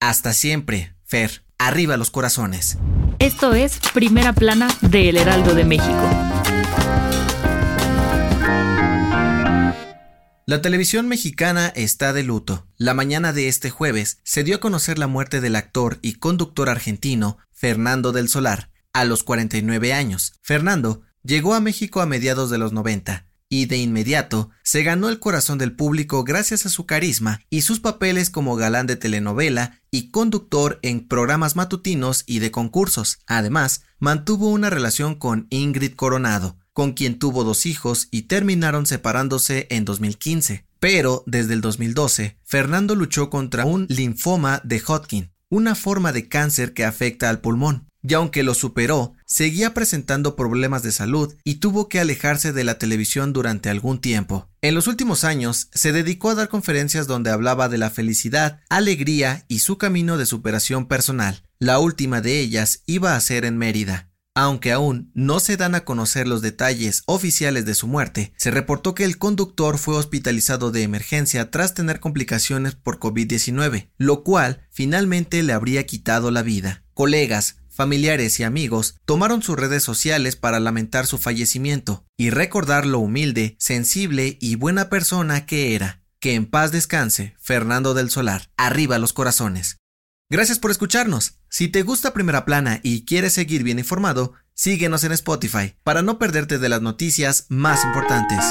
Hasta siempre, Fer. Arriba los corazones. Esto es Primera Plana de El Heraldo de México. La televisión mexicana está de luto. La mañana de este jueves se dio a conocer la muerte del actor y conductor argentino Fernando del Solar, a los 49 años. Fernando llegó a México a mediados de los 90 y de inmediato se ganó el corazón del público gracias a su carisma y sus papeles como galán de telenovela y conductor en programas matutinos y de concursos. Además, mantuvo una relación con Ingrid Coronado, con quien tuvo dos hijos y terminaron separándose en 2015. Pero desde el 2012, Fernando luchó contra un linfoma de Hodgkin, una forma de cáncer que afecta al pulmón y aunque lo superó, seguía presentando problemas de salud y tuvo que alejarse de la televisión durante algún tiempo. En los últimos años se dedicó a dar conferencias donde hablaba de la felicidad, alegría y su camino de superación personal. La última de ellas iba a ser en Mérida. Aunque aún no se dan a conocer los detalles oficiales de su muerte, se reportó que el conductor fue hospitalizado de emergencia tras tener complicaciones por COVID-19, lo cual finalmente le habría quitado la vida. Colegas, familiares y amigos tomaron sus redes sociales para lamentar su fallecimiento y recordar lo humilde, sensible y buena persona que era. Que en paz descanse, Fernando del Solar. Arriba los corazones. Gracias por escucharnos. Si te gusta Primera Plana y quieres seguir bien informado, síguenos en Spotify para no perderte de las noticias más importantes.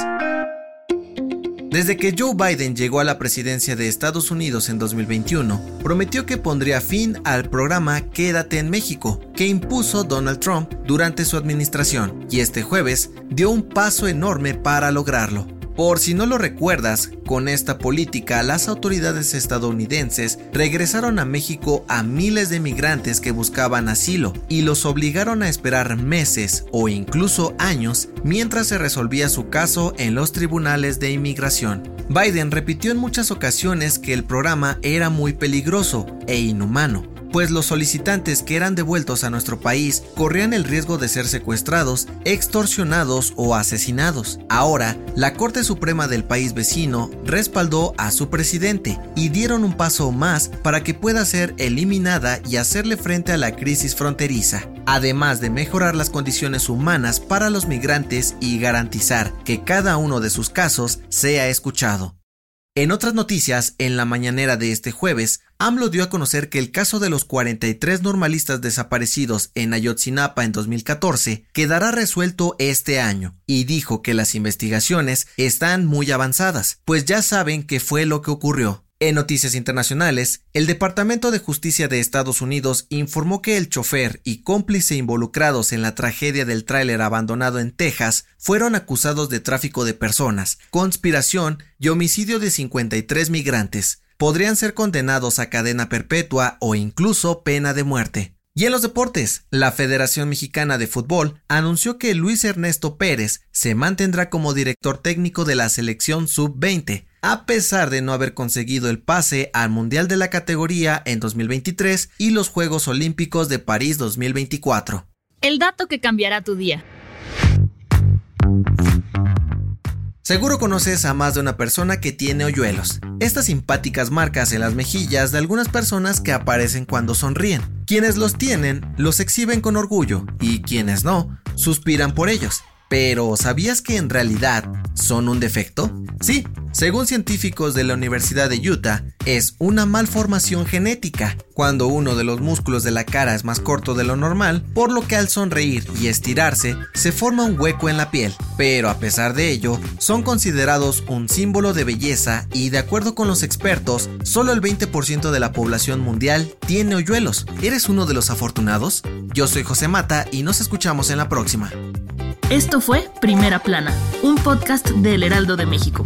Desde que Joe Biden llegó a la presidencia de Estados Unidos en 2021, prometió que pondría fin al programa Quédate en México, que impuso Donald Trump durante su administración, y este jueves dio un paso enorme para lograrlo. Por si no lo recuerdas, con esta política las autoridades estadounidenses regresaron a México a miles de migrantes que buscaban asilo y los obligaron a esperar meses o incluso años mientras se resolvía su caso en los tribunales de inmigración. Biden repitió en muchas ocasiones que el programa era muy peligroso e inhumano, pues los solicitantes que eran devueltos a nuestro país corrían el riesgo de ser secuestrados, extorsionados o asesinados. Ahora, la Corte Suprema del país vecino respaldó a su presidente y dieron un paso más para que pueda ser eliminada y hacerle frente a la crisis fronteriza, además de mejorar las condiciones humanas para los migrantes y garantizar que cada uno de sus casos sea escuchado. En otras noticias, en la mañanera de este jueves, AMLO dio a conocer que el caso de los 43 normalistas desaparecidos en Ayotzinapa en 2014 quedará resuelto este año y dijo que las investigaciones están muy avanzadas, pues ya saben qué fue lo que ocurrió. En noticias internacionales, el Departamento de Justicia de Estados Unidos informó que el chofer y cómplice involucrados en la tragedia del tráiler abandonado en Texas fueron acusados de tráfico de personas, conspiración y homicidio de 53 migrantes. Podrían ser condenados a cadena perpetua o incluso pena de muerte. Y en los deportes, la Federación Mexicana de Fútbol anunció que Luis Ernesto Pérez se mantendrá como director técnico de la selección sub-20, a pesar de no haber conseguido el pase al Mundial de la categoría en 2023 y los Juegos Olímpicos de París 2024. El dato que cambiará tu día. Seguro conoces a más de una persona que tiene hoyuelos, estas simpáticas marcas en las mejillas de algunas personas que aparecen cuando sonríen. Quienes los tienen los exhiben con orgullo y quienes no, suspiran por ellos. Pero ¿sabías que en realidad son un defecto? Sí, según científicos de la Universidad de Utah, es una malformación genética, cuando uno de los músculos de la cara es más corto de lo normal, por lo que al sonreír y estirarse se forma un hueco en la piel. Pero a pesar de ello, son considerados un símbolo de belleza y de acuerdo con los expertos, solo el 20% de la población mundial tiene hoyuelos. ¿Eres uno de los afortunados? Yo soy José Mata y nos escuchamos en la próxima. Esto fue Primera Plana, un podcast del Heraldo de México.